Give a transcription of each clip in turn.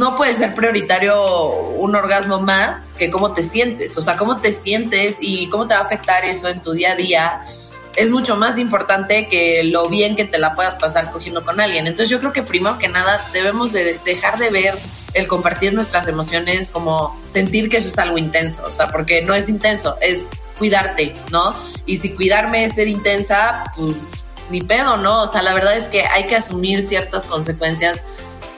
no puede ser prioritario un orgasmo más que cómo te sientes, o sea, cómo te sientes y cómo te va a afectar eso en tu día a día es mucho más importante que lo bien que te la puedas pasar cogiendo con alguien. Entonces yo creo que primero que nada debemos de dejar de ver el compartir nuestras emociones como sentir que eso es algo intenso, o sea, porque no es intenso, es cuidarte, ¿no? Y si cuidarme es ser intensa, pues ni pedo, ¿no? O sea, la verdad es que hay que asumir ciertas consecuencias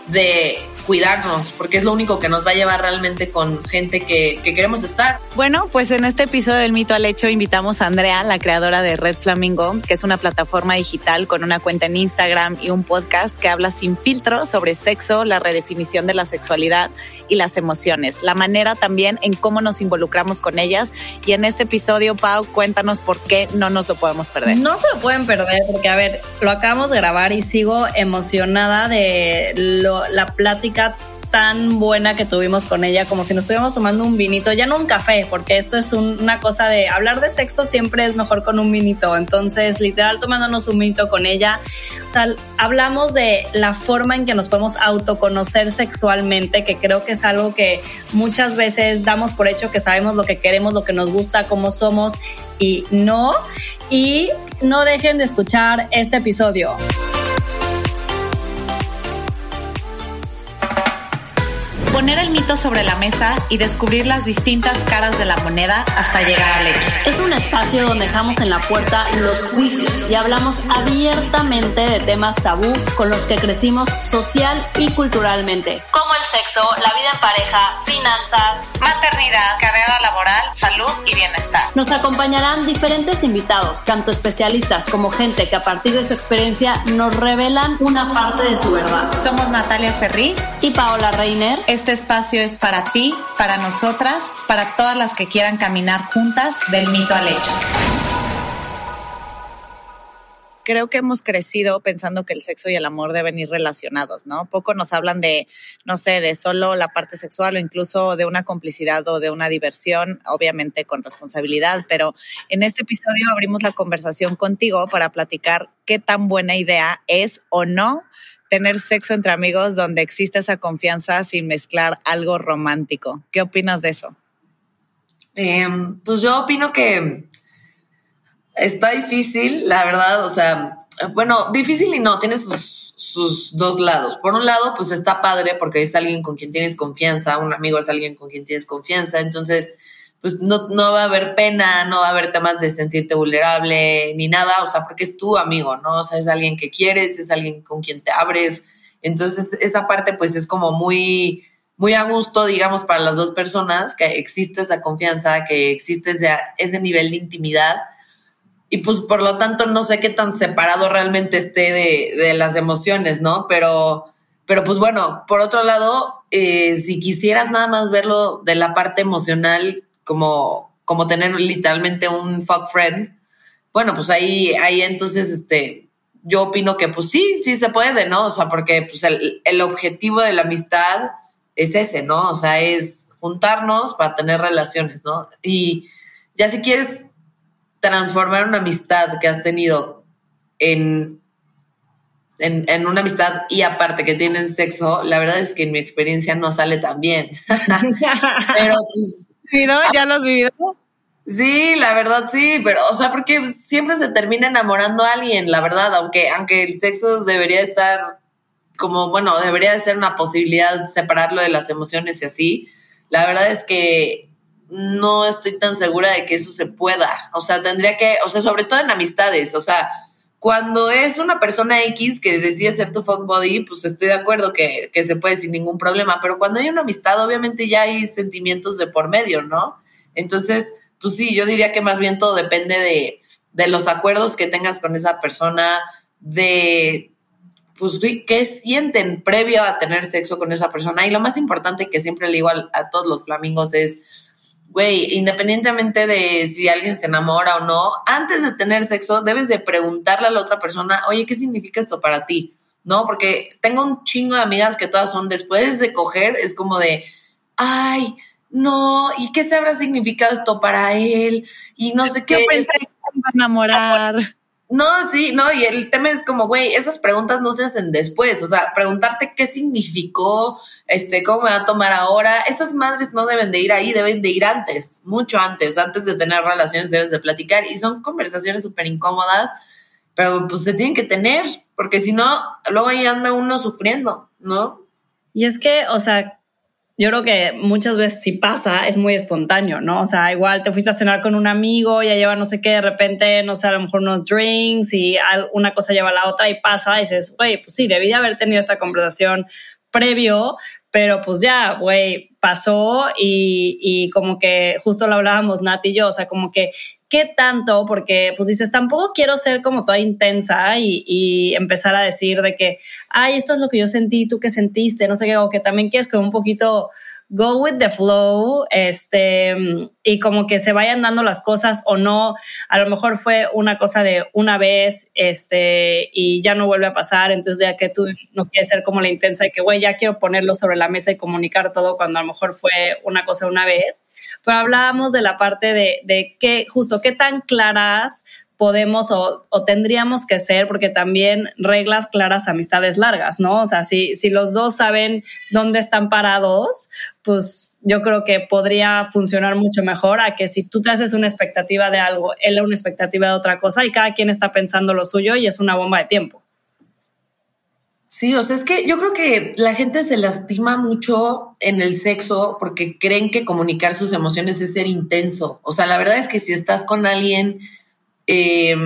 de cuidarnos, porque es lo único que nos va a llevar realmente con gente que, queremos estar. Bueno, pues en este episodio del Mito al Hecho invitamos a Andrea, la creadora de Red Flamingo, que es una plataforma digital con una cuenta en Instagram y un podcast que habla sin filtro sobre sexo, la redefinición de la sexualidad y las emociones, la manera también en cómo nos involucramos con ellas. Y en este episodio, Pau, cuéntanos por qué no nos lo podemos perder. No se lo pueden perder porque, a ver, lo acabamos de grabar y sigo emocionada de la plática tan buena que tuvimos con ella, como si nos estuviéramos tomando un vinito, ya no un café, porque esto es una cosa de hablar de sexo siempre es mejor con un vinito. Entonces, literal, tomándonos un vinito con ella, o sea, hablamos de la forma en que nos podemos autoconocer sexualmente, que creo que es algo que muchas veces damos por hecho que sabemos lo que queremos, lo que nos gusta, cómo somos y no. Y no dejen de escuchar este episodio. Poner el mito sobre la mesa y descubrir las distintas caras de la moneda hasta llegar al hecho. Es un espacio donde dejamos en la puerta los juicios y hablamos abiertamente de temas tabú con los que crecimos social y culturalmente, el sexo, la vida en pareja, finanzas, maternidad, carrera laboral, salud y bienestar. Nos acompañarán diferentes invitados, tanto especialistas como gente que a partir de su experiencia nos revelan una parte de su verdad. Somos Natalia Ferri y Paola Reiner. Este espacio es para ti, para nosotras, para todas las que quieran caminar juntas del mito al hecho. Creo que hemos crecido pensando que el sexo y el amor deben ir relacionados, ¿no? Poco nos hablan de, no sé, de solo la parte sexual o incluso de una complicidad o de una diversión, obviamente con responsabilidad, pero en este episodio abrimos la conversación contigo para platicar qué tan buena idea es o no tener sexo entre amigos donde existe esa confianza sin mezclar algo romántico. ¿Qué opinas de eso? Em, pues yo opino que está difícil, la verdad, o sea, bueno, difícil y no, tiene sus, dos lados. Por un lado, pues está padre porque es alguien con quien tienes confianza, un amigo es alguien con quien tienes confianza, entonces pues no, no, va a haber pena, no va a haber temas de sentirte vulnerable ni nada, o sea, porque es tu amigo, ¿no? O sea, es alguien que quieres, es alguien con quien te abres. Entonces, esa parte pues es como muy, muy a gusto, digamos, para las dos personas, que existe esa confianza, que existe ese, ese nivel de intimidad. Y pues por lo tanto no sé qué tan separado realmente esté de, de las emociones, ¿no? Pero, pero pues bueno, por otro lado, eh, si quisieras nada más verlo de la parte emocional, como, como tener literalmente un fuck friend, bueno, pues ahí, ahí entonces, este, yo opino que pues sí, sí se puede, ¿no? O sea, porque pues el, el objetivo de la amistad es ese, ¿no? O sea, es juntarnos para tener relaciones, ¿no? Y ya si quieres transformar una amistad que has tenido en, en, en, una amistad y aparte que tienen sexo, la verdad es que en mi experiencia no sale tan bien. Pero pues ¿Ya lo has vivido? Sí, la verdad sí, pero, o sea, porque siempre se termina enamorando a alguien, la verdad, aunque, aunque el sexo debería estar como, bueno, debería de ser una posibilidad separarlo de las emociones y así, la verdad es que no estoy tan segura de que eso se pueda, o sea, tendría que, o sea, sobre todo en amistades, o sea, cuando es una persona X que decide ser tu fuck body, pues estoy de acuerdo que, que, se puede sin ningún problema, pero cuando hay una amistad, obviamente ya hay sentimientos de por medio, ¿no? Entonces, pues sí, yo diría que más bien todo depende de, de los acuerdos que tengas con esa persona, de, pues, qué sienten previo a tener sexo con esa persona. Y lo más importante que siempre le digo a todos los flamingos es, güey, independientemente de si alguien se enamora o no, antes de tener sexo debes de preguntarle a la otra persona, oye, ¿qué significa esto para ti? ¿No? Porque tengo un chingo de amigas que todas son después de coger, es como de, ay, no, ¿y qué se habrá significado esto para él? Y no sé qué. Yo pensé que iba a enamorar. No, sí, no, y el tema es como, güey, esas preguntas no se hacen después, o sea, preguntarte qué significó, este, cómo me va a tomar ahora, esas madres no deben de ir ahí, deben de ir antes, mucho antes, antes de tener relaciones debes de platicar y son conversaciones súper incómodas, pero pues se tienen que tener, porque si no, luego ahí anda uno sufriendo, ¿no? Y es que, o sea, yo creo que muchas veces si pasa es muy espontáneo, ¿no? O sea, igual te fuiste a cenar con un amigo, ya lleva no sé qué, de repente, no sé, a lo mejor unos drinks y una cosa lleva a la otra y pasa y dices, güey, pues sí, debí de haber tenido esta conversación previo, pero pues ya, güey, pasó y, y, como que justo lo hablábamos Nat y yo, o sea, como que qué tanto, porque pues dices, tampoco quiero ser como toda intensa y, y, empezar a decir de que, ay, esto es lo que yo sentí, tú qué sentiste, no sé qué, o que también quieres como un poquito go with the flow, este, y como que se vayan dando las cosas o no. A lo mejor fue una cosa de una vez, este, y ya no vuelve a pasar. Entonces, ya que tú no quieres ser como la intensa y que, güey, ya quiero ponerlo sobre la mesa y comunicar todo cuando a lo mejor fue una cosa una vez. Pero hablábamos de la parte de, de qué, justo, qué tan claras podemos o, tendríamos que ser, porque también reglas claras, amistades largas, ¿no? O sea, si, si los dos saben dónde están parados, pues yo creo que podría funcionar mucho mejor a que si tú te haces una expectativa de algo, él una expectativa de otra cosa y cada quien está pensando lo suyo y es una bomba de tiempo. Sí, o sea, es que yo creo que la gente se lastima mucho en el sexo porque creen que comunicar sus emociones es ser intenso. O sea, la verdad es que si estás con alguien eh,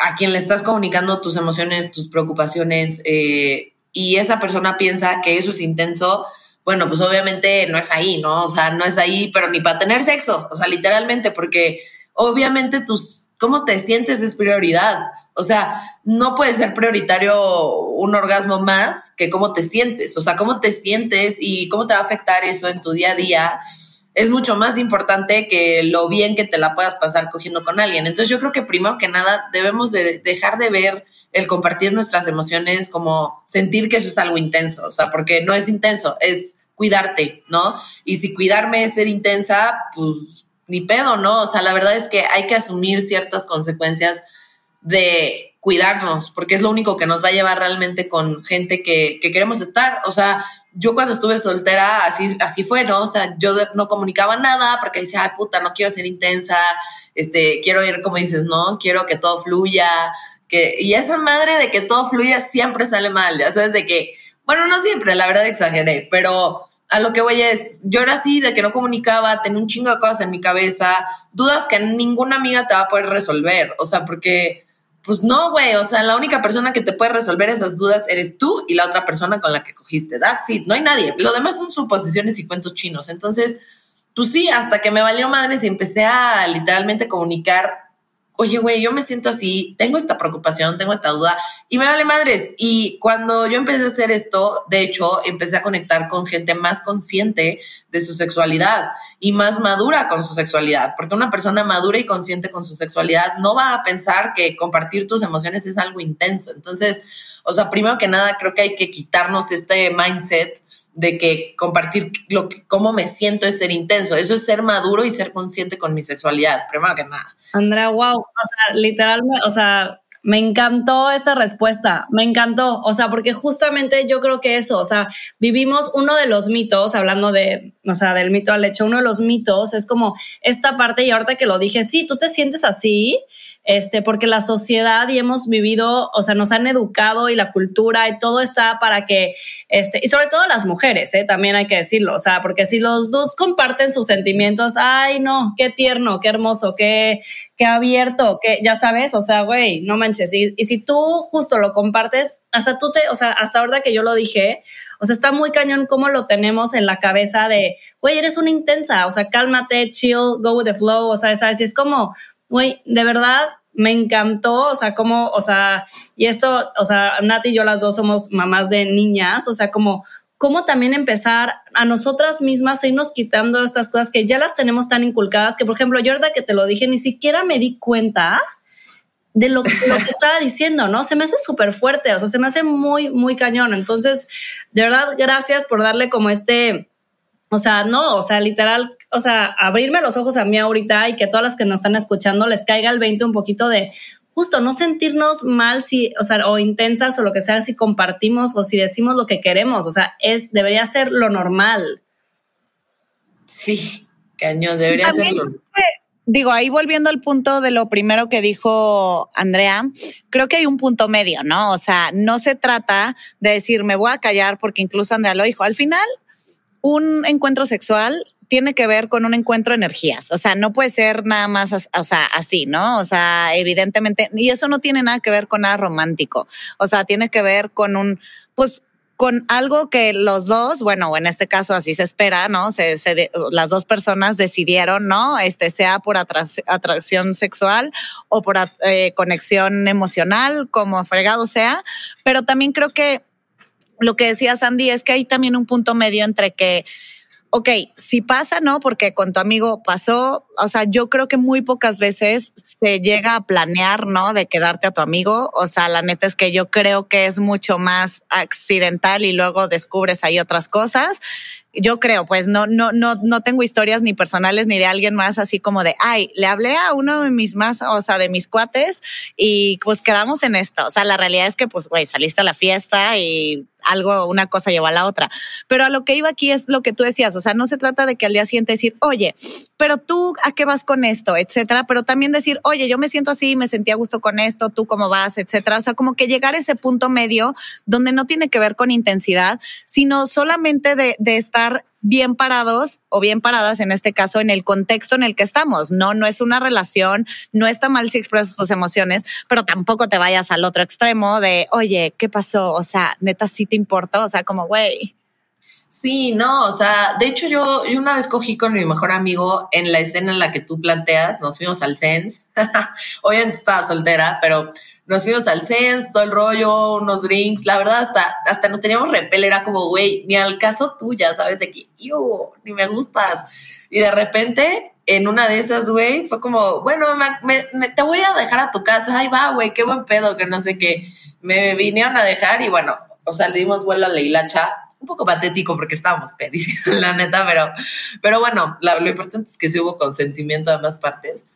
a quien le estás comunicando tus emociones, tus preocupaciones, eh, y esa persona piensa que eso es intenso, bueno, pues obviamente no es ahí, ¿no? O sea, no es ahí, pero ni para tener sexo, o sea, literalmente, porque obviamente tus, cómo te sientes es prioridad. O sea, no puede ser prioritario un orgasmo más que cómo te sientes. O sea, cómo te sientes y cómo te va a afectar eso en tu día a día es mucho más importante que lo bien que te la puedas pasar cogiendo con alguien. Entonces yo creo que primero que nada debemos de dejar de ver el compartir nuestras emociones como sentir que eso es algo intenso, o sea, porque no es intenso, es cuidarte, ¿no? Y si cuidarme es ser intensa, pues ni pedo, ¿no? O sea, la verdad es que hay que asumir ciertas consecuencias de cuidarnos, porque es lo único que nos va a llevar realmente con gente que, que queremos estar. O sea, yo cuando estuve soltera, así, así fue, ¿no? O sea, yo no comunicaba nada porque decía, ay, puta, no quiero ser intensa, este, quiero ir, como dices, ¿no? Quiero que todo fluya, que, y esa madre de que todo fluya siempre sale mal, ya sabes, de que, bueno, no siempre, la verdad exageré, pero a lo que voy es, yo era así, de que no comunicaba, tenía un chingo de cosas en mi cabeza, dudas que ninguna amiga te va a poder resolver, o sea, porque pues no, güey, o sea, la única persona que te puede resolver esas dudas eres tú y la otra persona con la que cogiste. That's it, no hay nadie. Lo demás son suposiciones y cuentos chinos. Entonces, pues sí, hasta que me valió madres y empecé a literalmente comunicar oye, güey, yo me siento así, tengo esta preocupación, tengo esta duda y me vale madres. Y cuando yo empecé a hacer esto, de hecho, empecé a conectar con gente más consciente de su sexualidad y más madura con su sexualidad, porque una persona madura y consciente con su sexualidad no va a pensar que compartir tus emociones es algo intenso. Entonces, o sea, primero que nada, creo que hay que quitarnos este mindset de que compartir lo que, cómo me siento es ser intenso. Eso es ser maduro y ser consciente con mi sexualidad, primero que nada. Andrea, wow, o sea, literalmente, o sea, me encantó esta respuesta, me encantó, o sea, porque justamente yo creo que eso, o sea, vivimos uno de los mitos, hablando de, o sea, del mito al hecho, uno de los mitos es como esta parte, y ahorita que lo dije, sí, tú te sientes así, este, porque la sociedad y hemos vivido, o sea, nos han educado y la cultura y todo está para que, este, y sobre todo las mujeres, ¿eh? también hay que decirlo, o sea, porque si los dos comparten sus sentimientos, ay, no, qué tierno, qué hermoso, qué, qué abierto, que ya sabes, o sea, güey, no manches, y, y si tú justo lo compartes, hasta tú te, o sea, hasta ahora que yo lo dije, o sea, está muy cañón cómo lo tenemos en la cabeza de, güey, eres una intensa, o sea, cálmate, chill, go with the flow, o sea, ¿sabes? es como, güey, de verdad me encantó, o sea, como, o sea, y esto, o sea, Nati y yo las dos somos mamás de niñas, o sea, como, cómo también empezar a nosotras mismas a irnos quitando estas cosas que ya las tenemos tan inculcadas, que por ejemplo, yo ahorita que te lo dije, ni siquiera me di cuenta de lo, que estaba diciendo, ¿no? Se me hace súper fuerte, o sea, se me hace muy, muy cañón. Entonces, de verdad, gracias por darle como este, o sea, no, o sea, literal, o sea, abrirme los ojos a mí ahorita y que todas las que nos están escuchando les caiga el 20 un poquito de justo no sentirnos mal si, o sea, o intensas o lo que sea si compartimos o si decimos lo que queremos, o sea, es, debería ser lo normal. Sí, cañón, debería ser lo normal digo, ahí volviendo al punto de lo primero que dijo Andrea, creo que hay un punto medio, ¿no? O sea, no se trata de decir, me voy a callar porque incluso Andrea lo dijo. Al final, un encuentro sexual tiene que ver con un encuentro de energías. O sea, no puede ser nada más, o sea, así, ¿no? O sea, evidentemente, y eso no tiene nada que ver con nada romántico. O sea, tiene que ver con un, pues, con algo que los dos, bueno, en este caso así se espera, ¿no? Se, las dos personas decidieron, ¿no? Este sea por atracción sexual o por eh, conexión emocional, como fregado sea, pero también creo que lo que decía Sandy es que hay también un punto medio entre que ok, si pasa, ¿no? Porque con tu amigo pasó, o sea, yo creo que muy pocas veces se llega a planear, ¿no? De quedarte a tu amigo. O sea, la neta es que yo creo que es mucho más accidental y luego descubres ahí otras cosas yo creo, pues no, no, no, no tengo historias ni personales ni de alguien más así como de, ay, le hablé a uno de mis más, o sea, de mis cuates y pues quedamos en esto. O sea, la realidad es que pues, güey, saliste a la fiesta y algo, una cosa llevó a la otra. Pero a lo que iba aquí es lo que tú decías, o sea, no se trata de que al día siguiente decir, oye, pero tú, ¿a qué vas con esto? Etcétera, pero también decir, oye, yo me siento así, me sentí a gusto con esto, tú cómo vas, etcétera. O sea, como que llegar a ese punto medio donde no tiene que ver con intensidad, sino solamente de, de estar bien parados o bien paradas en este caso en el contexto en el que estamos. No, no es una relación, no está mal si expresas tus emociones, pero tampoco te vayas al otro extremo de, oye, ¿qué pasó? O sea, neta, sí te importa, o sea, como, güey. Sí, no, o sea, de hecho yo, yo una vez cogí con mi mejor amigo en la escena en la que tú planteas, nos fuimos al Sens, obviamente estaba soltera, pero nos fuimos al Sens, todo el rollo, unos drinks, la verdad hasta, hasta nos teníamos repel, era como, güey, ni al caso tuya, ¿sabes? De que, yo, ni me gustas. Y de repente, en una de esas, güey, fue como, bueno, me, te voy a dejar a tu casa, ay, va, güey, qué buen pedo, que no sé qué. Me vinieron a dejar y bueno, o sea, le dimos vuelo a la hilacha, un poco patético porque estábamos pedísimos, la neta, pero, pero bueno, lo importante es que sí hubo consentimiento de ambas partes.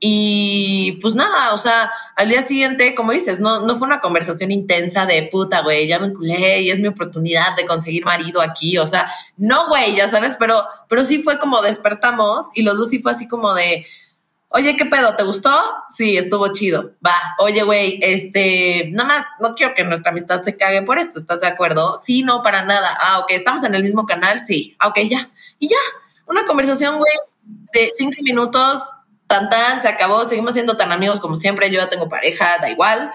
Y pues nada, o sea, al día siguiente, como dices, no, no fue una conversación intensa de puta, güey, ya me culé y es mi oportunidad de conseguir marido aquí. O sea, no, güey, ya sabes, pero, pero sí fue como despertamos y los dos sí fue así como de, oye, ¿qué pedo? ¿Te gustó? Sí, estuvo chido. Va, oye, güey, este, nada más, no quiero que nuestra amistad se cague por esto, ¿estás de acuerdo? Sí, no, para nada. Ah, ok, estamos en el mismo canal, sí. Ah, ok, ya. Y ya, una conversación, güey, de cinco minutos tan tan, se acabó, seguimos siendo tan amigos como siempre, yo ya tengo pareja, da igual.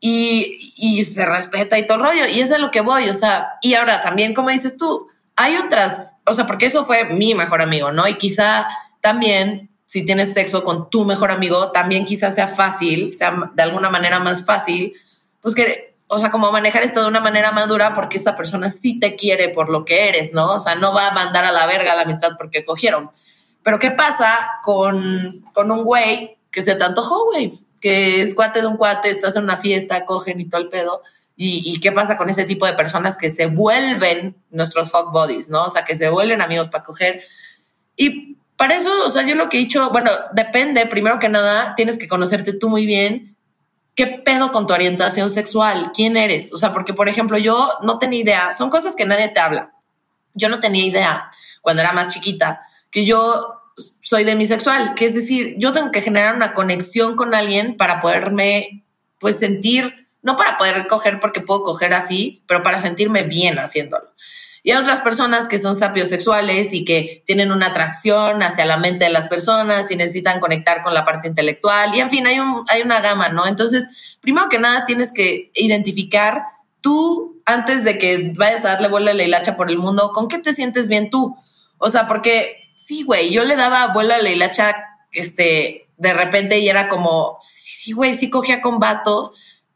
Y, y se respeta y todo el rollo. Y eso es lo que voy, o sea, y ahora también, como dices tú, hay otras, o sea, porque eso fue mi mejor amigo, ¿no? Y quizá también, si tienes sexo con tu mejor amigo, también quizá sea fácil, sea de alguna manera más fácil, pues que, o sea, como manejar esto de una manera madura porque esta persona sí te quiere por lo que eres, ¿no? O sea, no va a mandar a la verga la amistad porque cogieron. Pero ¿qué pasa con, con un güey que se te antojó, güey? Que es cuate de un cuate, estás en una fiesta, cogen y todo el pedo. ¿Y, qué pasa con ese tipo de personas que se vuelven nuestros fuck bodies, ¿no? O sea, que se vuelven amigos para coger. Y para eso, o sea, yo lo que he dicho, bueno, depende, primero que nada, tienes que conocerte tú muy bien. ¿Qué pedo con tu orientación sexual? ¿Quién eres? O sea, porque, por ejemplo, yo no tenía idea, son cosas que nadie te habla. Yo no tenía idea cuando era más chiquita que yo soy demisexual, que es decir, yo tengo que generar una conexión con alguien para poderme, pues, sentir, no para poder coger porque puedo coger así, pero para sentirme bien haciéndolo. Y hay otras personas que son sapiosexuales y que tienen una atracción hacia la mente de las personas y necesitan conectar con la parte intelectual. Y en fin, hay, un, hay una gama, ¿no? Entonces, primero que nada, tienes que identificar tú, antes de que vayas a darle vuelo a la hilacha por el mundo, ¿con qué te sientes bien tú? O sea, porque sí, güey, yo le daba vuelo a la hilacha, este, de repente y era como, sí, güey, sí cogía con vatos,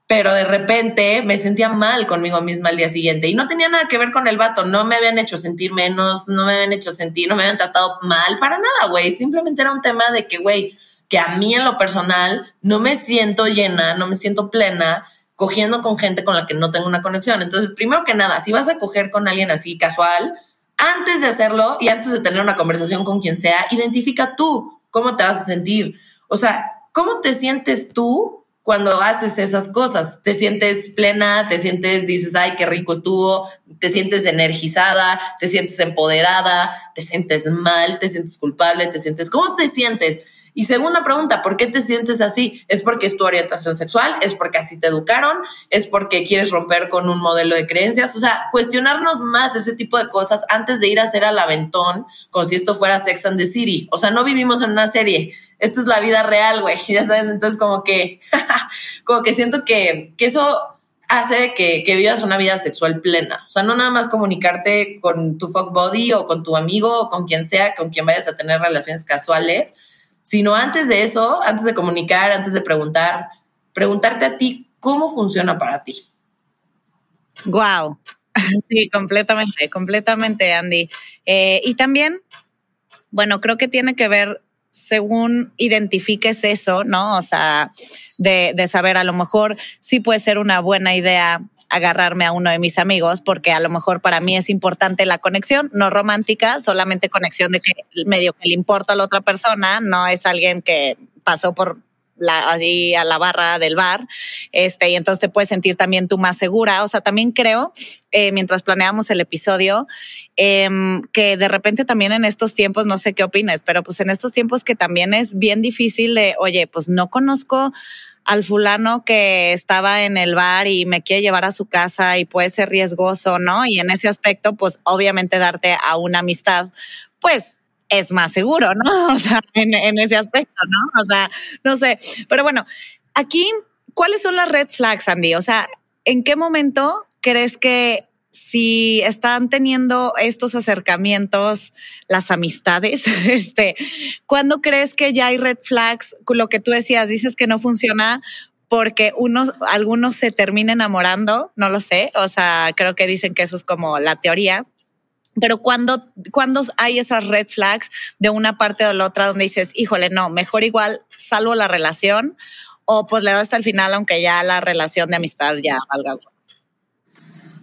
pero de repente me sentía mal conmigo misma al día siguiente y no tenía nada que ver con el vato, no me habían hecho sentir menos, no me habían hecho sentir, no me habían tratado mal para nada, güey, simplemente era un tema de que, güey, que a mí en lo personal no me siento llena, no me siento plena cogiendo con gente con la que no tengo una conexión. Entonces, primero que nada, si vas a coger con alguien así casual, antes de hacerlo y antes de tener una conversación con quien sea, identifica tú cómo te vas a sentir. O sea, ¿cómo te sientes tú cuando haces esas cosas. Te sientes plena, te sientes, dices, ay, qué rico estuvo, te sientes energizada, te sientes empoderada, te sientes mal, te sientes culpable, te sientes, ¿cómo te sientes? Y segunda pregunta, ¿por qué te sientes así? ¿Es porque es tu orientación sexual? ¿Es porque así te educaron? ¿Es porque quieres romper con un modelo de creencias? O sea, cuestionarnos más de ese tipo de cosas antes de ir a hacer al aventón, como si esto fuera Sex and the City. O sea, no vivimos en una serie. Esto es la vida real, güey. Ya sabes, entonces como que, como que siento que, que eso hace que, que, vivas una vida sexual plena. O sea, no nada más comunicarte con tu fuck body o con tu amigo o con quien sea, con quien vayas a tener relaciones casuales, sino antes de eso, antes de comunicar, antes de preguntar, preguntarte a ti cómo funciona para ti. Wow. Sí, completamente, completamente, Andy. Eh, y también, bueno, creo que tiene que ver según identifiques eso, ¿no? O sea, de, de saber a lo mejor sí puede ser una buena idea agarrarme a uno de mis amigos, porque a lo mejor para mí es importante la conexión, no romántica, solamente conexión de que medio que le importa a la otra persona, no es alguien que pasó por la, allí a la barra del bar, este, y entonces te puedes sentir también tú más segura. O sea, también creo, eh, mientras planeamos el episodio, eh, que de repente también en estos tiempos, no sé qué opines, pero pues en estos tiempos que también es bien difícil de, oye, pues no conozco al fulano que estaba en el bar y me quiere llevar a su casa y puede ser riesgoso, ¿no? Y en ese aspecto, pues obviamente darte a una amistad, pues es más seguro, ¿no? O sea, en, en, ese aspecto, ¿no? O sea, no sé. Pero bueno, aquí, ¿cuáles son las red flags, Andy? O sea, ¿en qué momento crees que si están teniendo estos acercamientos, las amistades, este, ¿cuándo crees que ya hay red flags? Lo que tú decías, dices que no funciona porque unos, algunos se termina enamorando, no lo sé, o sea, creo que dicen que eso es como la teoría. Pero cuando, cuando hay esas red flags de una parte o la otra donde dices, híjole, no, mejor igual salvo la relación o pues le doy hasta el final aunque ya la relación de amistad ya valga.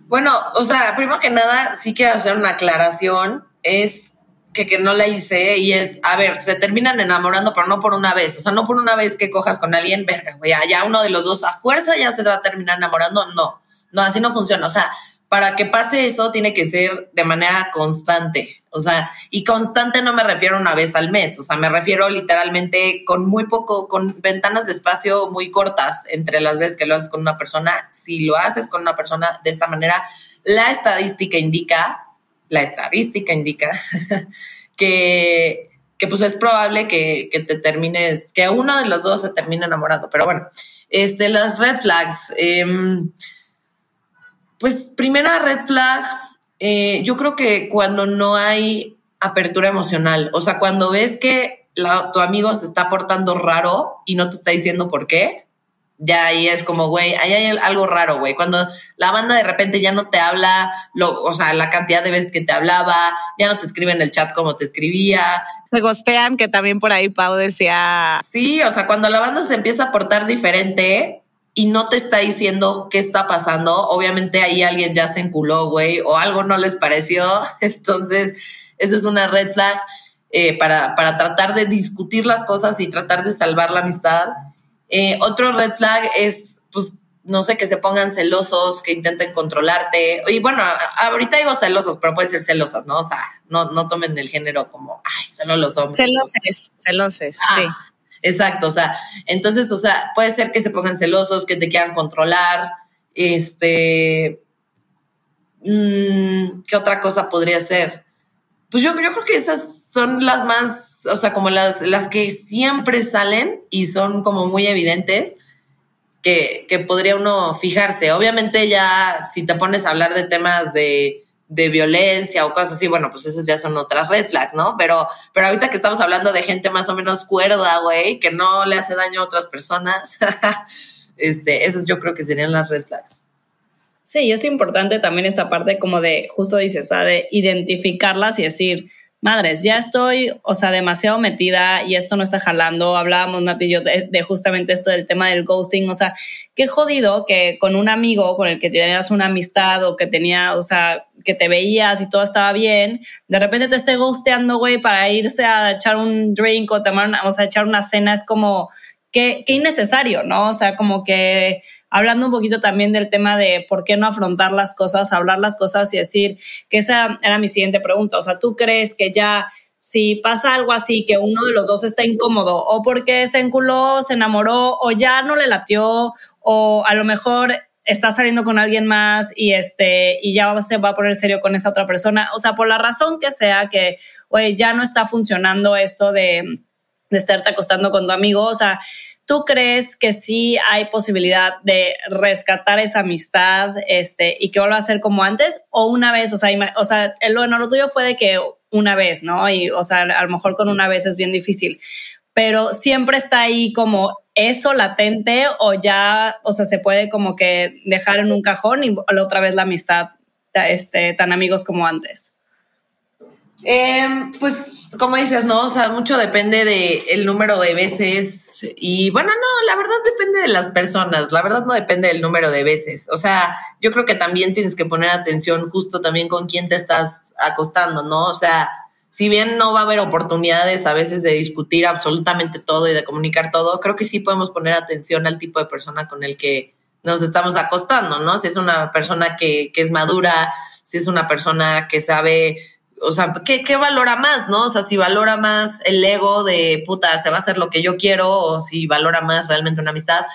Bueno, o sea, primero que nada, sí quiero hacer una aclaración. Es que, que no la hice y es, a ver, se terminan enamorando, pero no por una vez. O sea, no por una vez que cojas con alguien, verga, güey, ya uno de los dos a fuerza ya se va a terminar enamorando. No, no, así no funciona. O sea, para que pase eso tiene que ser de manera constante. O sea, y constante no me refiero una vez al mes, o sea, me refiero literalmente con muy poco, con ventanas de espacio muy cortas entre las veces que lo haces con una persona. Si lo haces con una persona de esta manera, la estadística indica, la estadística indica que, que pues es probable que, que, te termines, que uno de los dos se termine enamorando. Pero bueno, este, las red flags. Eh, pues primera red flag eh, yo creo que cuando no hay apertura emocional, o sea, cuando ves que tu amigo se está portando raro y no te está diciendo por qué, ya ahí es como, güey, ahí hay algo raro, güey. Cuando la banda de repente ya no te habla, lo, o sea, la cantidad de veces que te hablaba, ya no te escribe en el chat como te escribía. Se gostean, que también por ahí Pau decía. Sí, o sea, cuando la banda se empieza a portar diferente, y no te está diciendo qué está pasando, obviamente ahí alguien ya se enculó, güey, o algo no les pareció. Entonces, esa es una red flag eh, para, para, tratar de discutir las cosas y tratar de salvar la amistad. Eh, otro red flag es, pues, no sé, que se pongan celosos, que intenten controlarte. Y bueno, ahorita digo celosos, pero puede ser celosas, ¿no? O sea, no, no tomen el género como, ay, solo los hombres. Celoses, celoses, ah, sí. Exacto, o sea, entonces, o sea, puede ser que se pongan celosos, que te quieran controlar, este, mmm, ¿qué otra cosa podría ser? Pues yo, yo creo que esas son las más, o sea, como las, las que siempre salen y son como muy evidentes que, que podría uno fijarse. Obviamente ya si te pones a hablar de temas de de violencia o cosas así, bueno, pues esas ya son otras red flags, ¿no? Pero, pero ahorita que estamos hablando de gente más o menos cuerda, güey, que no le hace daño a otras personas, este, esas yo creo que serían las red flags. Sí, y es importante también esta parte como de, justo dices, o sea, de identificarlas y decir, madres, ya estoy, o sea, demasiado metida y esto no está jalando. Hablábamos, Nati y yo, de, justamente esto del tema del ghosting. O sea, qué jodido que con un amigo con el que tenías una amistad o que tenía, o sea, que te veías y todo estaba bien, de repente te esté ghosteando, güey, para irse a echar un drink o tomar, una, o sea, echar una cena. Es como, qué, qué innecesario, ¿no? O sea, como que hablando un poquito también del tema de por qué no afrontar las cosas, hablar las cosas y decir que esa era mi siguiente pregunta. O sea, ¿tú crees que ya si pasa algo así, que uno de los dos está incómodo o porque se enculó, se enamoró o ya no le latió o a lo mejor está saliendo con alguien más y este y ya se va a poner serio con esa otra persona, o sea, por la razón que sea que ya no está funcionando esto de, de estarte acostando con tu amigo, o sea, ¿Tú crees que sí hay posibilidad de rescatar esa amistad este, y que vuelva a ser como antes? ¿O una vez? O sea, o sea bueno, lo tuyo fue de que una vez, ¿no? Y, o sea, a lo mejor con una vez es bien difícil. Pero siempre está ahí como eso latente o ya, o sea, se puede como que dejar en un cajón y otra vez la amistad este, tan amigos como antes. Em, pues como dices, ¿no? O sea, mucho depende del el número de veces y bueno, no, la verdad depende de las personas, la verdad no depende del número de veces. O sea, yo creo que también tienes que poner atención justo también con quién te estás acostando, ¿no? O sea, si bien no va a haber oportunidades a veces de discutir absolutamente todo y de comunicar todo, creo que sí podemos poner atención al tipo de persona con el que nos estamos acostando, ¿no? Si es una persona que, que es madura, si es una persona que sabe o sea, ¿qué, ¿qué, valora más, no? O sea, si valora más el ego de puta, se va a hacer lo que yo quiero, o si valora más realmente una amistad.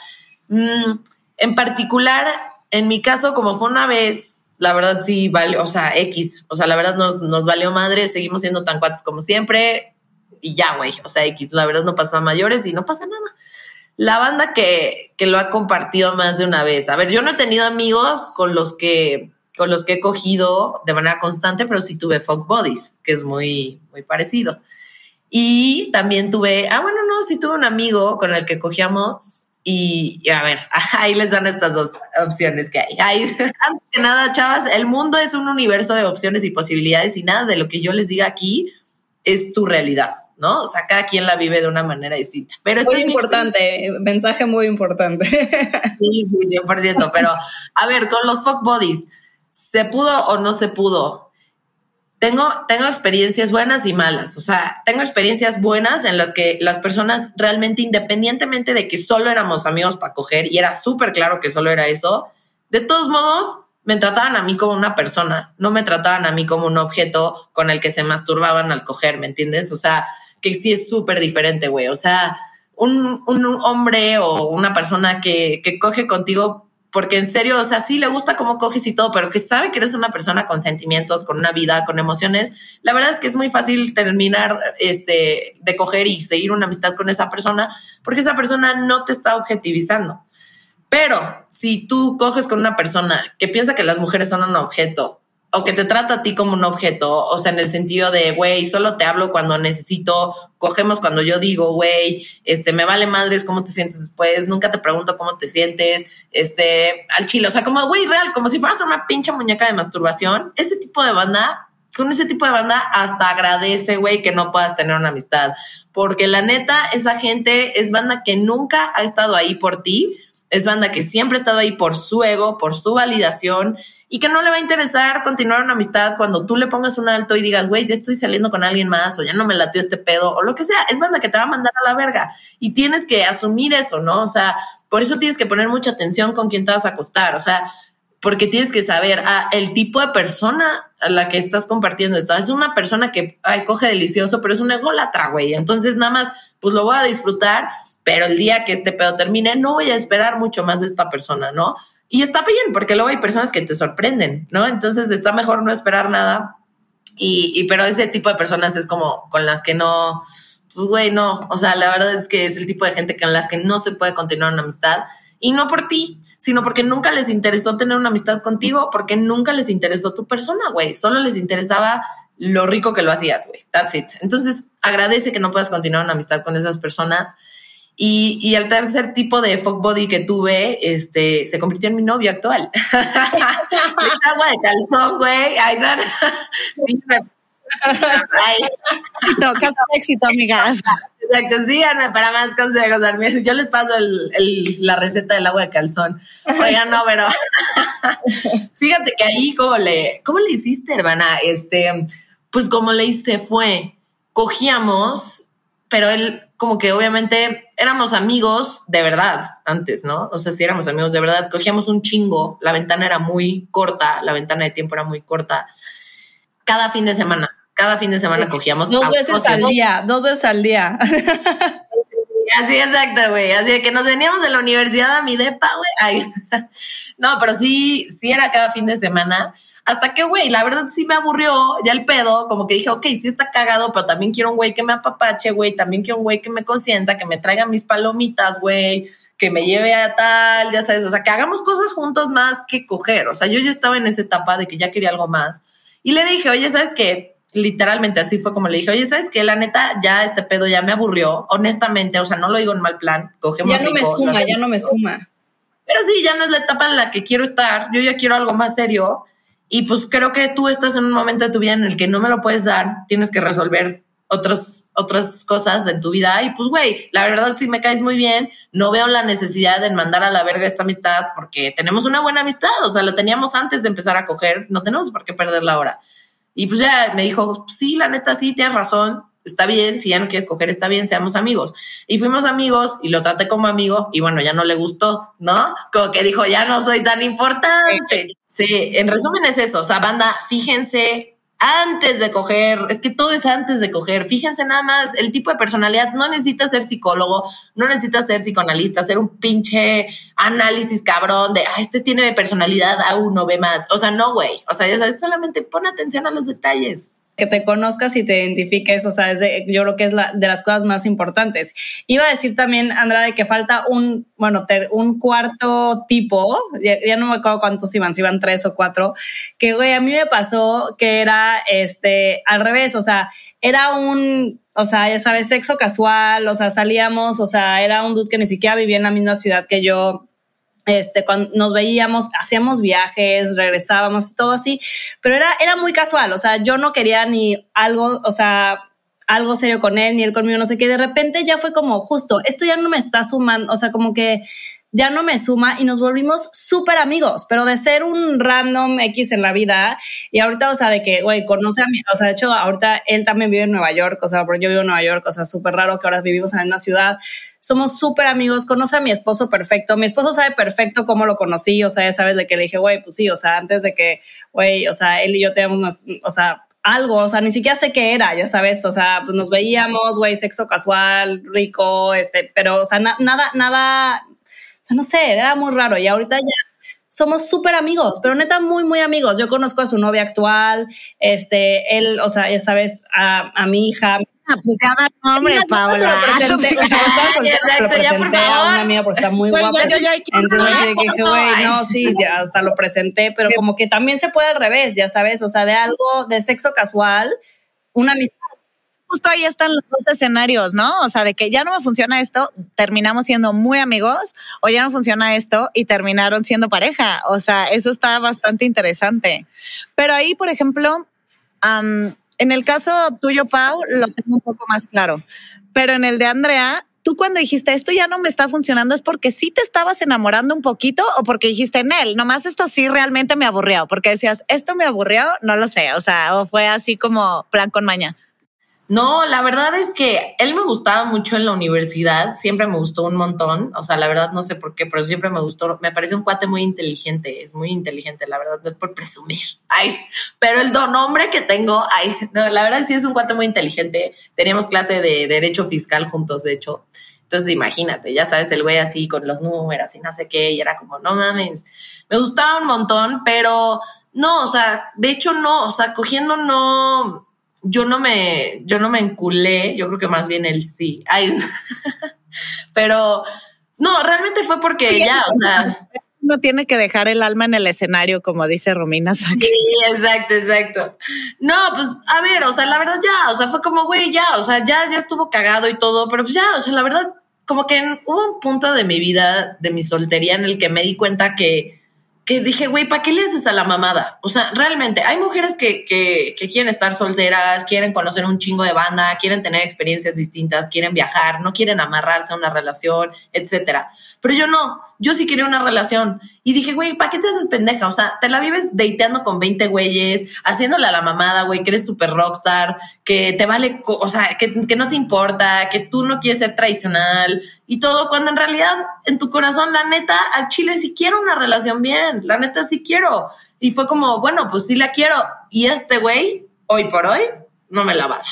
Mm, en particular, en mi caso, como fue una vez, la verdad sí vale, o sea, X, o sea, la verdad nos, nos valió madre, seguimos siendo tan cuates como siempre, y ya, güey, o sea, X, la verdad no pasó a mayores y no pasa nada. La banda que, que lo ha compartido más de una vez. A ver, yo no he tenido amigos con los que con los que he cogido de manera constante, pero sí tuve fuck bodies, que es muy, muy parecido. Y también tuve, ah, bueno, no, sí tuve un amigo con el que cogíamos y, a ver, ahí les dan estas dos opciones que hay. Antes que nada, chavas, el mundo es un universo de opciones y posibilidades y nada de lo que yo les diga aquí es tu realidad. ¿no? O sea, cada quien la vive de una manera distinta. Pero muy importante, mensaje muy importante. Sí, sí, 100%. Pero, a ver, con los fuck bodies, ¿Se pudo o no se pudo? Tengo, tengo experiencias buenas y malas. O sea, tengo experiencias buenas en las que las personas realmente, independientemente de que solo éramos amigos para coger, y era súper claro que solo era eso, de todos modos, me trataban a mí como una persona, no me trataban a mí como un objeto con el que se masturbaban al coger, ¿me entiendes? O sea, que sí es súper diferente, güey. O sea, un, un, hombre o una persona que, que coge contigo porque en serio, o sea, sí le gusta cómo coges y todo, pero que sabe que eres una persona con sentimientos, con una vida, con emociones, la verdad es que es muy fácil terminar este, de coger y seguir una amistad con esa persona, porque esa persona no te está objetivizando. Pero si tú coges con una persona que piensa que las mujeres son un objeto o que te trata a ti como un objeto, o sea, en el sentido de, güey, solo te hablo cuando necesito, cogemos cuando yo digo, güey, este, me vale madres cómo te sientes después, nunca te pregunto cómo te sientes, este, al chile, o sea, como, güey, real, como si fueras una pinche muñeca de masturbación, ese tipo de banda, con ese tipo de banda, hasta agradece, güey, que no puedas tener una amistad, porque la neta, esa gente es banda que nunca ha estado ahí por ti, es banda que siempre ha estado ahí por su ego, por su validación, y que no le va a interesar continuar una amistad cuando tú le pongas un alto y digas, güey, ya estoy saliendo con alguien más o ya no me latió este pedo o lo que sea. Es banda que te va a mandar a la verga y tienes que asumir eso, ¿no? O sea, por eso tienes que poner mucha atención con quién te vas a acostar. O sea, porque tienes que saber ah, el tipo de persona a la que estás compartiendo esto. Es una persona que ay, coge delicioso, pero es un ególatra, güey. Entonces, nada más, pues lo voy a disfrutar, pero el día que este pedo termine, no voy a esperar mucho más de esta persona, ¿no? Y está bien, porque luego hay personas que te sorprenden, ¿no? Entonces está mejor no esperar nada. Y, pero ese tipo de personas es como con las que no, pues güey, no. O sea, la verdad es que es el tipo de gente con las que no se puede continuar una amistad. Y no por ti, sino porque nunca les interesó tener una amistad contigo, porque nunca les interesó tu persona, güey. Solo les interesaba lo rico que lo hacías, güey. That's it. Entonces, agradece que no puedas continuar una amistad con esas personas y, y, el tercer tipo de fuck body que tuve, este, se convirtió en mi novio actual. agua de calzón, güey. Ay, no, sí, me... Ay. Tocas éxito, amigas. Exacto, síganme para más consejos. Yo les paso el, el, la receta del agua de calzón. Oigan, no, pero fíjate que ahí, ¿cómo le, cómo le hiciste, hermana? Este, pues como le hice fue, cogíamos pero él como que obviamente éramos amigos de verdad antes, ¿no? O sea, si éramos amigos de verdad, cogíamos un chingo, la ventana era muy corta, la ventana de tiempo era muy corta, cada fin de semana, cada fin de semana cogíamos. Dos veces al día, dos veces al día. Así, exacto, güey. Así de que nos veníamos de la universidad a mi depa, güey. No, pero sí, sí era cada fin de semana. Hasta que, güey, la verdad sí me aburrió ya el pedo, como que dije, ok, sí está cagado, pero también quiero un güey que me apapache, güey, también quiero un güey que me consienta, que me traiga mis palomitas, güey, que me lleve a tal, ya sabes, o sea, que hagamos cosas juntos más que coger. O sea, yo ya estaba en esa etapa de que ya quería algo más. Y le dije, oye, ¿sabes qué? Literalmente así fue como le dije, oye, ¿sabes qué? La neta, ya este pedo ya me aburrió, honestamente, o sea, no lo digo en mal plan, cogemos Ya no me suma, ya no me suma. Pero sí, ya no es la etapa en la que quiero estar, yo ya quiero algo más serio y pues creo que tú estás en un momento de tu vida en el que no me lo puedes dar, tienes que resolver otros, otras cosas en tu vida. Y pues, güey, la verdad, si me caes muy bien, no veo la necesidad de mandar a la verga esta amistad porque tenemos una buena amistad. O sea, la teníamos antes de empezar a coger, no tenemos por qué perderla ahora. Y pues ya me dijo, sí, la neta, sí, tienes razón. Está bien, si ya no quieres coger, está bien, seamos amigos. Y fuimos amigos y lo traté como amigo y bueno, ya no le gustó, ¿no? Como que dijo, ya no soy tan importante. Sí, en resumen es eso, o sea, banda, fíjense antes de coger, es que todo es antes de coger, fíjense nada más, el tipo de personalidad no necesita ser psicólogo, no necesita ser psicoanalista, hacer un pinche análisis cabrón de, ah, este tiene personalidad a uno, ve más, o sea, no, güey, o sea, ya sabes, solamente pon atención a los detalles que te conozcas y te identifiques, o sea, es yo creo que es la, de las cosas más importantes. Iba a decir también, Andra, de que falta un, bueno, un cuarto tipo, ya, no me acuerdo cuántos iban, si iban tres o cuatro, que, güey, a mí me pasó que era, este, al revés, o sea, era un, o sea, ya sabes, sexo casual, o sea, salíamos, o sea, era un dude que ni siquiera vivía en la misma ciudad que yo, este, cuando nos veíamos, hacíamos viajes, regresábamos, todo así, pero era, era muy casual, o sea, yo no quería ni algo, o sea, algo serio con él, ni él conmigo, no sé qué, de repente ya fue como justo, esto ya no me está sumando, o sea, como que ya no me suma y nos volvimos súper amigos, pero de ser un random X en la vida y ahorita, o sea, de que, güey, conoce a mí, o sea, de hecho, ahorita él también vive en Nueva York, o sea, porque yo vivo en Nueva York, o sea, súper raro que ahora vivimos en una ciudad, somos súper amigos, conoce a mi esposo perfecto, mi esposo sabe perfecto cómo lo conocí, o sea, ya sabes de que le dije, güey, pues sí, o sea, antes de que, güey, o sea, él y yo tenemos, o sea, algo, o sea, ni siquiera sé qué era, ya sabes, o sea, pues nos veíamos, güey, sexo casual, rico, este, pero, o sea, nada, nada, sea, no sé, era muy raro y ahorita ya somos súper amigos, pero neta muy, muy amigos. Yo conozco a su novia actual, este, él, o sea, ya sabes, a, a mi hija. Ah, pues ya da nombre, Paola. Se lo presenté, o sea, estaba soltera, se lo presenté a una amiga porque está muy guapa. Entonces dije, güey, no, sí, ya hasta lo presenté, pero como que también se puede al revés, ya sabes, o sea, de algo de sexo casual, una amistad justo ahí están los dos escenarios, ¿no? O sea, de que ya no me funciona esto, terminamos siendo muy amigos, o ya no funciona esto y terminaron siendo pareja. O sea, eso está bastante interesante. Pero ahí, por ejemplo, en el caso tuyo, Pau, lo tengo un poco más claro. Pero en el de Andrea, tú cuando dijiste esto ya no me está funcionando, ¿es porque sí te estabas enamorando un poquito o porque dijiste en él, nomás esto sí realmente me aburrió? Porque decías, esto me aburrió, no lo sé, o sea, o fue así como plan con maña. No, la verdad es que él me gustaba mucho en la universidad, siempre me gustó un montón, o sea, la verdad no sé por qué, pero siempre me gustó, me parece un cuate muy inteligente, es muy inteligente, la verdad, no es por presumir, ay, pero el don hombre que tengo, ay, no, la verdad sí es un cuate muy inteligente, teníamos clase de derecho fiscal juntos, de hecho, entonces imagínate, ya sabes, el güey así con los números y no sé qué, y era como, no mames, me gustaba un montón, pero no, o sea, de hecho no, o sea, cogiendo no yo no me, yo no me enculé, yo creo que más bien él sí. Ay, pero no, realmente fue porque ya, o sea. No tiene que dejar el alma en el escenario, como dice Romina Sí, exacto, exacto. No, pues a ver, o sea, la verdad ya, o sea, fue como, güey, ya, o sea, ya, ya estuvo cagado y todo, pero pues ya, o sea, la verdad, como que hubo un punto de mi vida, de mi soltería, en el que me di cuenta que, que dije, güey, ¿para qué le haces a la mamada? O sea, realmente, hay mujeres que, que, que, quieren estar solteras, quieren conocer un chingo de banda, quieren tener experiencias distintas, quieren viajar, no quieren amarrarse a una relación, etcétera. Pero yo no. Yo sí quería una relación. Y dije, güey, ¿para qué te haces pendeja? O sea, te la vives dateando con 20 güeyes, haciéndole a la mamada, güey, que eres súper rockstar, que te vale, o sea, que, que no te importa, que tú no quieres ser tradicional y todo, cuando en realidad en tu corazón, la neta, al chile sí quiero una relación bien, la neta sí quiero. Y fue como, bueno, pues sí la quiero. Y este güey, hoy por hoy, no me la va a dar.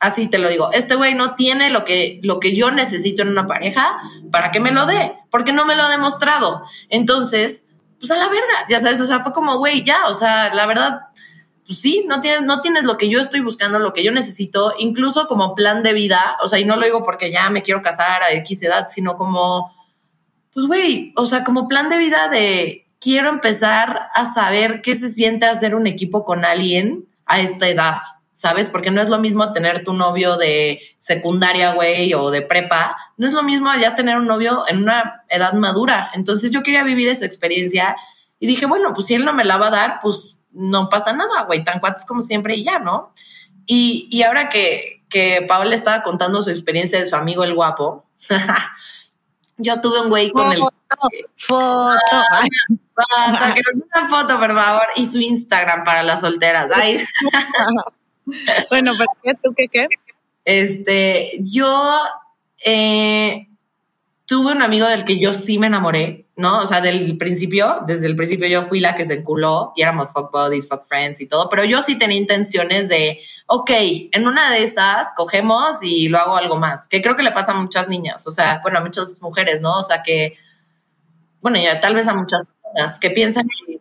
Así te lo digo. Este güey no tiene lo que, lo que yo necesito en una pareja para que me lo dé, porque no me lo ha demostrado. Entonces, pues a la verga, ya sabes, o sea, fue como, güey, ya, o sea, la verdad, pues sí, no tienes, no tienes lo que yo estoy buscando, lo que yo necesito, incluso como plan de vida, o sea, y no lo digo porque ya me quiero casar a X edad, sino como, pues güey, o sea, como plan de vida de quiero empezar a saber qué se siente hacer un equipo con alguien a esta edad. ¿Sabes? Porque no es lo mismo tener tu novio de secundaria, güey, o de prepa, no es lo mismo ya tener un novio en una edad madura. Entonces yo quería vivir esa experiencia y dije, bueno, pues si él no me la va a dar, pues no pasa nada, güey, tan cuates como siempre y ya, ¿no? Y, y ahora que, que Paola estaba contando su experiencia de su amigo el guapo, yo tuve un güey con el... Foto. Basta, que nos una foto, por favor, y su Instagram para las solteras. Ay. bueno, pero ¿qué, ¿tú qué qué? Este, yo eh, tuve un amigo del que yo sí me enamoré, ¿no? O sea, del principio, desde el principio yo fui la que se enculó y éramos fuck buddies, fuck friends y todo, pero yo sí tenía intenciones de, ok, en una de estas cogemos y lo hago algo más, que creo que le pasa a muchas niñas, o sea, bueno, a muchas mujeres, ¿no? O sea, que, bueno, ya tal vez a muchas personas que piensan que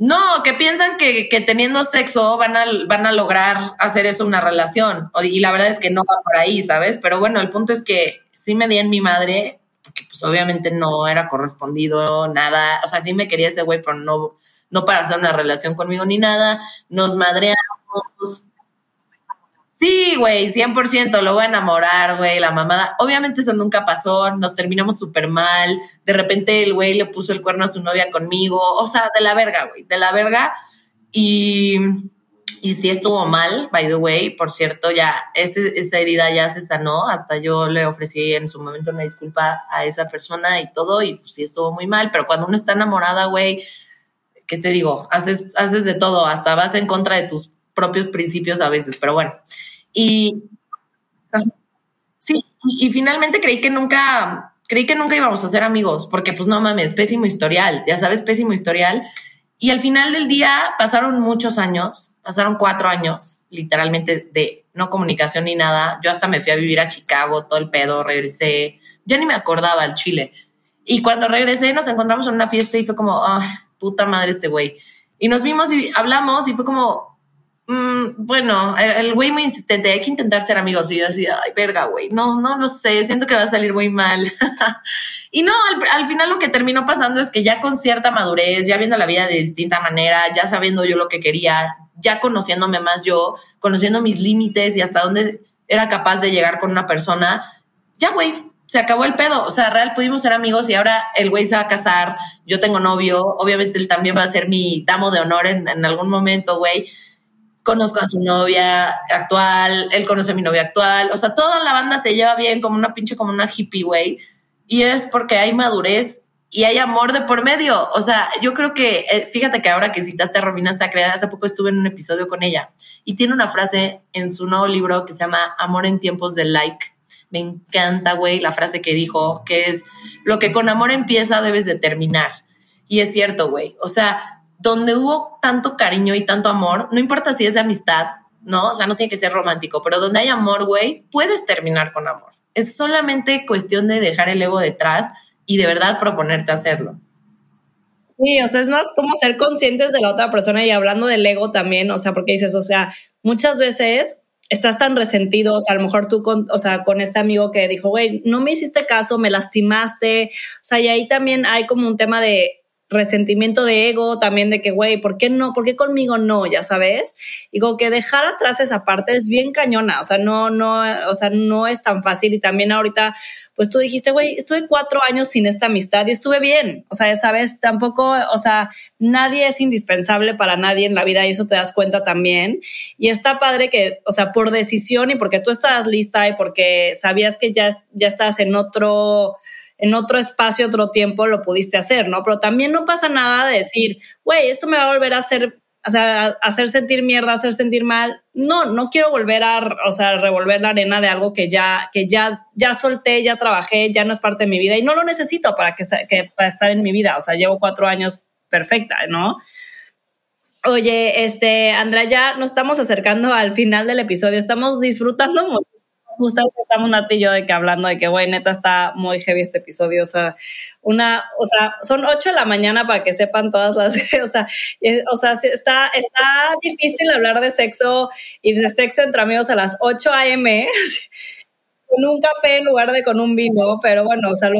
no, que piensan que, teniendo sexo van a, van a lograr hacer eso una relación. Y la verdad es que no va por ahí, ¿sabes? Pero bueno, el punto es que sí me di en mi madre, porque pues obviamente no era correspondido nada. O sea, sí me quería ese güey, pero no, no para hacer una relación conmigo ni nada. Nos madreamos, Sí, güey, 100% lo voy a enamorar, güey, la mamada. Obviamente eso nunca pasó, nos terminamos súper mal. De repente el güey le puso el cuerno a su novia conmigo. O sea, de la verga, güey, de la verga. Y, y sí estuvo mal, by the way. Por cierto, ya este, esta herida ya se sanó. Hasta yo le ofrecí en su momento una disculpa a esa persona y todo. Y pues, sí estuvo muy mal. Pero cuando uno está enamorada, güey, ¿qué te digo? Haces, haces de todo. Hasta vas en contra de tus propios principios a veces. Pero bueno. Y sí, y, finalmente creí que nunca, creí que nunca íbamos a ser amigos, porque pues no mames, pésimo historial, ya sabes, pésimo historial. Y al final del día pasaron muchos años, pasaron cuatro años, literalmente, de no comunicación ni nada. Yo hasta me fui a vivir a Chicago, todo el pedo, regresé, ya ni me acordaba al Chile. Y cuando regresé nos encontramos en una fiesta y fue como, ah, puta madre este güey. Y nos vimos y hablamos y fue como, bueno, el güey muy insistente, hay que intentar ser amigos. Y yo decía, ay, verga, güey, no, no lo sé, siento que va a salir muy mal. y no, al, final lo que terminó pasando es que ya con cierta madurez, ya viendo la vida de distinta manera, ya sabiendo yo lo que quería, ya conociéndome más yo, conociendo mis límites y hasta dónde era capaz de llegar con una persona, ya, güey, se acabó el pedo. O sea, real pudimos ser amigos y ahora el güey se va a casar, yo tengo novio, obviamente él también va a ser mi damo de honor en, en algún momento, güey conozco a su novia actual, él conoce a mi novia actual, o sea, toda la banda se lleva bien como una pinche, como una hippie, güey, y es porque hay madurez y hay amor de por medio, o sea, yo creo que, eh, fíjate que ahora que citaste a Romina Sacre, hace poco estuve en un episodio con ella y tiene una frase en su nuevo libro que se llama Amor en tiempos de like. Me encanta, güey, la frase que dijo, que es, lo que con amor empieza debes de terminar. Y es cierto, güey. O sea, donde hubo tanto cariño y tanto amor, no importa si es de amistad, ¿no? O sea, no tiene que ser romántico, pero donde hay amor, güey, puedes terminar con amor. Es solamente cuestión de dejar el ego detrás y de verdad proponerte hacerlo. Sí, o sea, es más como ser conscientes de la otra persona y hablando del ego también, o sea, porque dices, o sea, muchas veces estás tan resentido, o sea, a lo mejor tú o sea, con este amigo que dijo, güey, no me hiciste caso, me lastimaste, o sea, y ahí también hay como un tema de resentimiento de ego también de que, güey, ¿por qué no? ¿Por qué conmigo no? Ya sabes. Y como que dejar atrás esa parte es bien cañona, o sea, no, no, o sea, no es tan fácil. Y también ahorita, pues tú dijiste, güey, estuve cuatro años sin esta amistad y estuve bien. O sea, sabes, tampoco, o sea, nadie es indispensable para nadie en la vida y eso te das cuenta también. Y está padre que, o sea, por decisión y porque tú estás lista y porque sabías que ya, ya estás en otro en otro espacio, otro tiempo lo pudiste hacer, ¿no? Pero también no pasa nada de decir, güey, esto me va a volver a hacer, o sea, hacer sentir mierda, hacer sentir mal. No, no quiero volver a, o sea, revolver la arena de algo que ya, que ya, ya solté, ya trabajé, ya no es parte de mi vida y no lo necesito para que, que para estar en mi vida. O sea, llevo cuatro años perfecta, ¿no? Oye, este, Andrea, ya nos estamos acercando al final del episodio. Estamos disfrutando mucho justamente estamos Nati y yo de que hablando de que, güey, neta está muy heavy este episodio. O sea, una, o sea, son ocho de la mañana para que sepan todas las, o sea, o sea, está, está difícil hablar de sexo y de sexo entre amigos a las 8 a.m. con un café en lugar de con un vino, pero bueno, o sea, lo,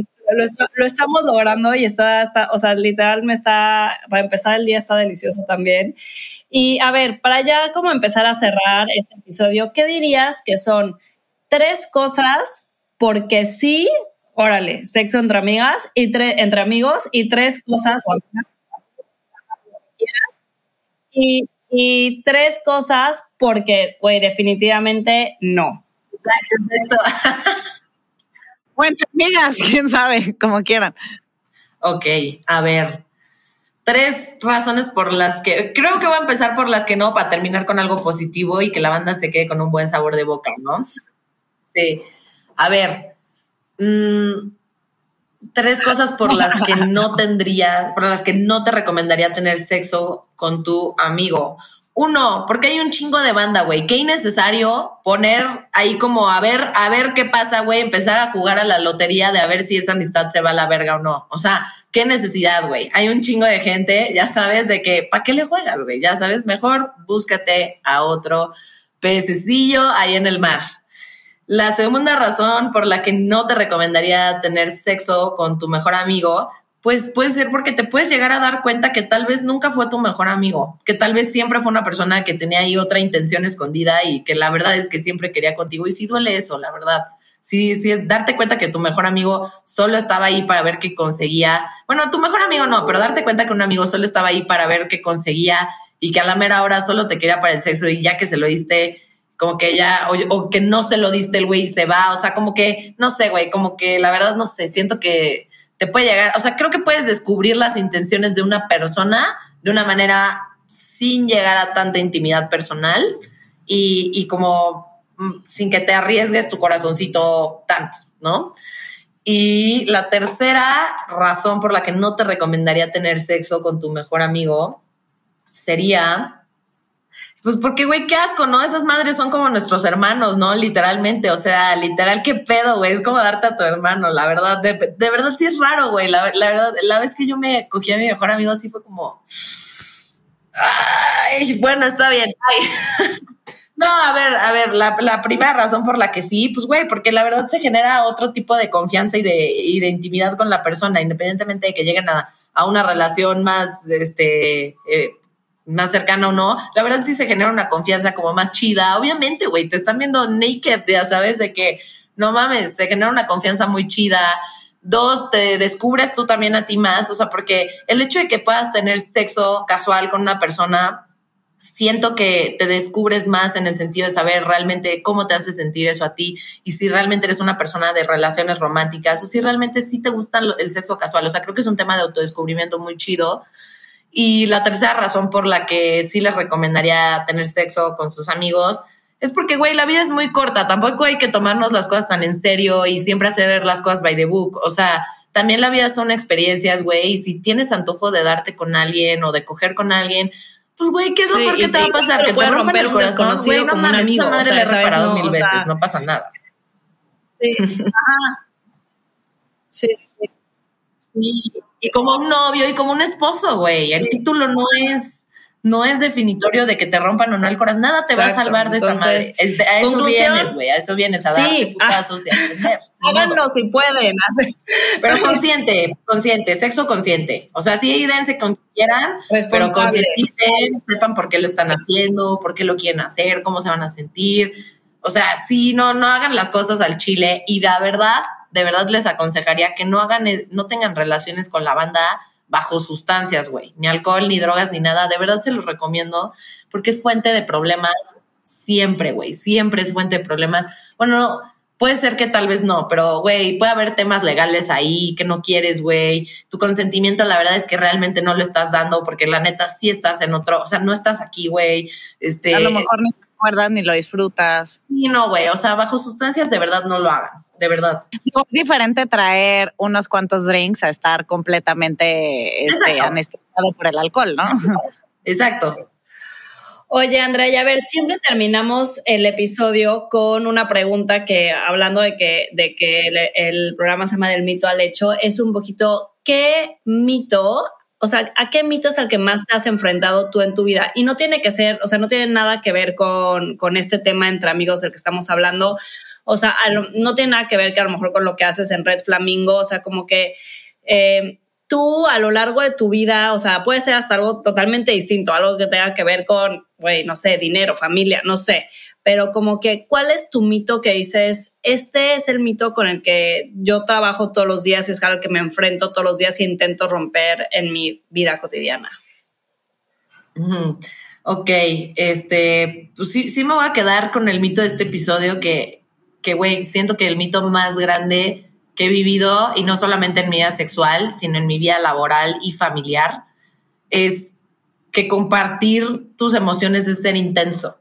lo, estamos logrando y está, está, o sea, literal me está, para empezar el día está delicioso también. Y a ver, para ya como empezar a cerrar este episodio, ¿qué dirías que son tres cosas porque sí, órale, sexo entre amigas y entre amigos y tres cosas y, y tres cosas porque, güey, definitivamente no. Exacto. bueno, amigas, quién sabe, como quieran. Ok, a ver. Tres razones por las que creo que voy a empezar por las que no, para terminar con algo positivo y que la banda se quede con un buen sabor de boca, ¿no? Sí. A ver, mm, tres cosas por las que no tendrías, por las que no te recomendaría tener sexo con tu amigo. Uno, porque hay un chingo de banda, güey. Qué innecesario poner ahí como a ver, a ver qué pasa, güey. Empezar a jugar a la lotería de a ver si esa amistad se va a la verga o no. O sea, qué necesidad, güey. Hay un chingo de gente, ya sabes, de que, ¿para qué le juegas, güey? Ya sabes, mejor búscate a otro pececillo ahí en el mar. La segunda razón por la que no te recomendaría tener sexo con tu mejor amigo, pues puede ser porque te puedes llegar a dar cuenta que tal vez nunca fue tu mejor amigo, que tal vez siempre fue una persona que tenía ahí otra intención escondida y que la verdad es que siempre quería contigo y sí duele eso, la verdad. Sí, sí, darte cuenta que tu mejor amigo solo estaba ahí para ver qué conseguía. Bueno, tu mejor amigo no, pero darte cuenta que un amigo solo estaba ahí para ver qué conseguía y que a la mera hora solo te quería para el sexo y ya que se lo diste, como que ya, o, que no se lo diste el güey y se va, o sea, como que, no sé, güey, como que la verdad no sé, siento que te puede llegar, o sea, creo que puedes descubrir las intenciones de una persona de una manera sin llegar a tanta intimidad personal y, y como mm, sin que te arriesgues tu corazoncito tanto, ¿no? Y la tercera razón por la que no te recomendaría tener sexo con tu mejor amigo sería pues porque, güey, qué asco, ¿no? Esas madres son como nuestros hermanos, ¿no? Literalmente, o sea, literal, qué pedo, güey, es como darte a tu hermano, la verdad, de, verdad sí es raro, güey, la, verdad, la vez que yo me cogí a mi mejor amigo sí fue como, bueno, está bien, No, a ver, a ver, la, primera razón por la que sí, pues güey, porque la verdad se genera otro tipo de confianza y de, y de intimidad con la persona, independientemente de que lleguen a, a una relación más, este, eh, más cercana o no, la verdad sí se genera una confianza como más chida. Obviamente, güey, te están viendo naked, ya sabes, de que no mames, se genera una confianza muy chida. Dos, te descubres tú también a ti más, o sea, porque el hecho de que puedas tener sexo casual con una persona, siento que te descubres más en el sentido de saber realmente cómo te hace sentir eso a ti y si realmente eres una persona de relaciones románticas o si realmente sí te gusta el sexo casual. O sea, creo que es un tema de autodescubrimiento muy chido y la tercera razón por la que sí les recomendaría tener sexo con sus amigos es porque, güey, la vida es muy corta. Tampoco hay que tomarnos las cosas tan en serio y siempre hacer las cosas by the book. O sea, también la vida son experiencias, güey. Y si tienes antojo de darte con alguien o de coger con alguien, pues, güey, ¿qué es lo peor que te va a pasar? Que te rompan el corazón, güey. No mames, esa madre le he reparado mil veces. No pasa nada. Sí. sí, sí. Sí y como un novio y como un esposo, güey. El título no es, no es definitorio de que te rompan o no el corazón. Nada te va a salvar de esa madre. a eso vienes, güey. A eso vienes, a dar putazos y a entender. Háganlo si pueden. Pero consciente, consciente, sexo consciente. O sea, sí, dense con quieran, pero concienticen, sepan por qué lo están haciendo, por qué lo quieren hacer, cómo se van a sentir. O sea, sí, no, no hagan las cosas al chile. Y la verdad, de verdad les aconsejaría que no hagan, no tengan relaciones con la banda bajo sustancias, güey, ni alcohol, ni drogas, ni nada. De verdad se los recomiendo porque es fuente de problemas siempre, güey, siempre es fuente de problemas. Bueno, puede ser que tal vez no, pero, güey, puede haber temas legales ahí que no quieres, güey. Tu consentimiento, la verdad es que realmente no lo estás dando porque la neta sí estás en otro, o sea, no estás aquí, güey. Este, A lo mejor ni te acuerdas ni lo disfrutas. Sí, no, güey, o sea, bajo sustancias de verdad no lo hagan de verdad. Es diferente traer unos cuantos drinks a estar completamente este, anestesiado por el alcohol, ¿no? Exacto. Oye, Andrea, y a ver, siempre terminamos el episodio con una pregunta que, hablando de que, de que el, el programa se llama Del mito al hecho, es un poquito, ¿qué mito o sea, ¿a qué mito es el que más te has enfrentado tú en tu vida? Y no tiene que ser, o sea, no tiene nada que ver con, con este tema entre amigos del que estamos hablando. O sea, no tiene nada que ver que a lo mejor con lo que haces en Red Flamingo. O sea, como que eh, tú a lo largo de tu vida, o sea, puede ser hasta algo totalmente distinto, algo que tenga que ver con, güey, no sé, dinero, familia, no sé pero como que, ¿cuál es tu mito que dices, este es el mito con el que yo trabajo todos los días, es algo que me enfrento todos los días e intento romper en mi vida cotidiana? Ok, este, pues sí, sí me voy a quedar con el mito de este episodio que, que, güey, siento que el mito más grande que he vivido, y no solamente en mi vida sexual, sino en mi vida laboral y familiar, es que compartir tus emociones es ser intenso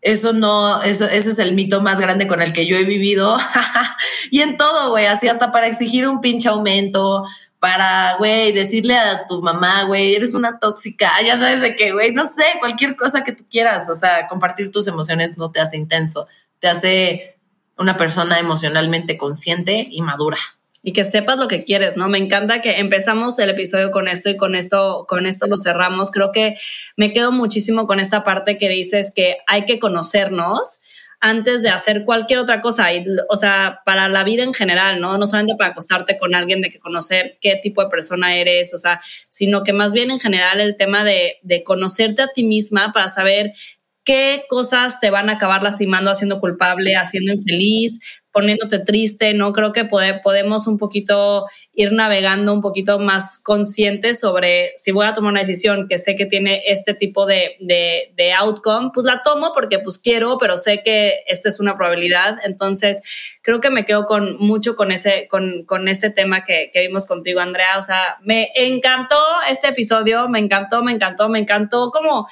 eso no, eso, ese es el mito más grande con el que yo he vivido. y en todo, güey, así hasta para exigir un pinche aumento, para, güey, decirle a tu mamá, güey, eres una tóxica, ya sabes de qué, güey, no sé, cualquier cosa que tú quieras. O sea, compartir tus emociones no te hace intenso, te hace una persona emocionalmente consciente y madura y que sepas lo que quieres, ¿no? Me encanta que empezamos el episodio con esto y con esto, con esto lo cerramos. Creo que me quedo muchísimo con esta parte que dices que hay que conocernos antes de hacer cualquier otra cosa. Y, o sea, para la vida en general, ¿no? No solamente para acostarte con alguien, de que conocer qué tipo de persona eres, o sea, sino que más bien en general el tema de, de conocerte a ti misma para saber qué cosas te van a acabar lastimando, haciendo culpable, haciendo infeliz, poniéndote triste, ¿no? Creo que podemos un poquito ir navegando un poquito más conscientes sobre si voy a tomar una decisión que sé que tiene este tipo de, outcome, pues la tomo porque pues quiero, pero sé que esta es una probabilidad. Entonces, creo que me quedo con mucho con ese, con este tema que, que vimos contigo, Andrea. O sea, me encantó este episodio, me encantó, me encantó, me encantó como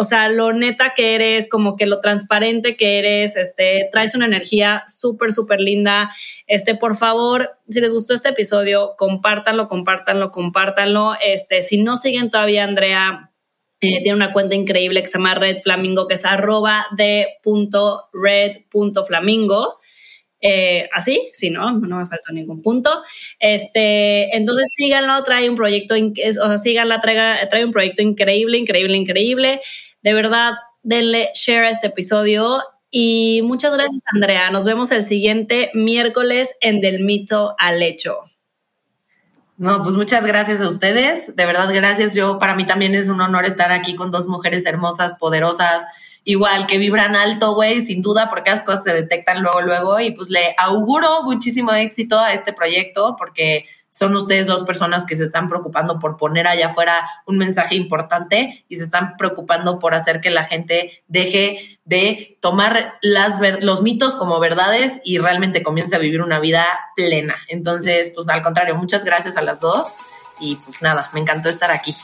o sea, lo neta que eres, como que lo transparente que eres, este, traes una energía súper, súper linda. Este, por favor, si les gustó este episodio, compártanlo, compártanlo, compártanlo. Este, si no siguen todavía Andrea, eh, tiene una cuenta increíble que se llama Red Flamingo, que es arroba de punto red flamingo. Eh, así, sí, no, no me faltó ningún punto. Este, entonces síganlo, trae un proyecto, o sea, síganla, trae un proyecto increíble, increíble, increíble. De verdad, denle share a este episodio y muchas gracias, Andrea. Nos vemos el siguiente miércoles en Del Mito al Hecho. No, pues muchas gracias a ustedes. De verdad, gracias. Yo, para mí también es un honor estar aquí con dos mujeres hermosas, poderosas, igual que vibran alto, güey, sin duda, porque las cosas se detectan luego, luego. Y pues le auguro muchísimo éxito a este proyecto, porque son ustedes dos personas que se están preocupando por poner allá afuera un mensaje importante y se están preocupando por hacer que la gente deje de tomar las los mitos como verdades y realmente comience a vivir una vida plena. Entonces, pues al contrario, muchas gracias a las dos y pues nada, me encantó estar aquí.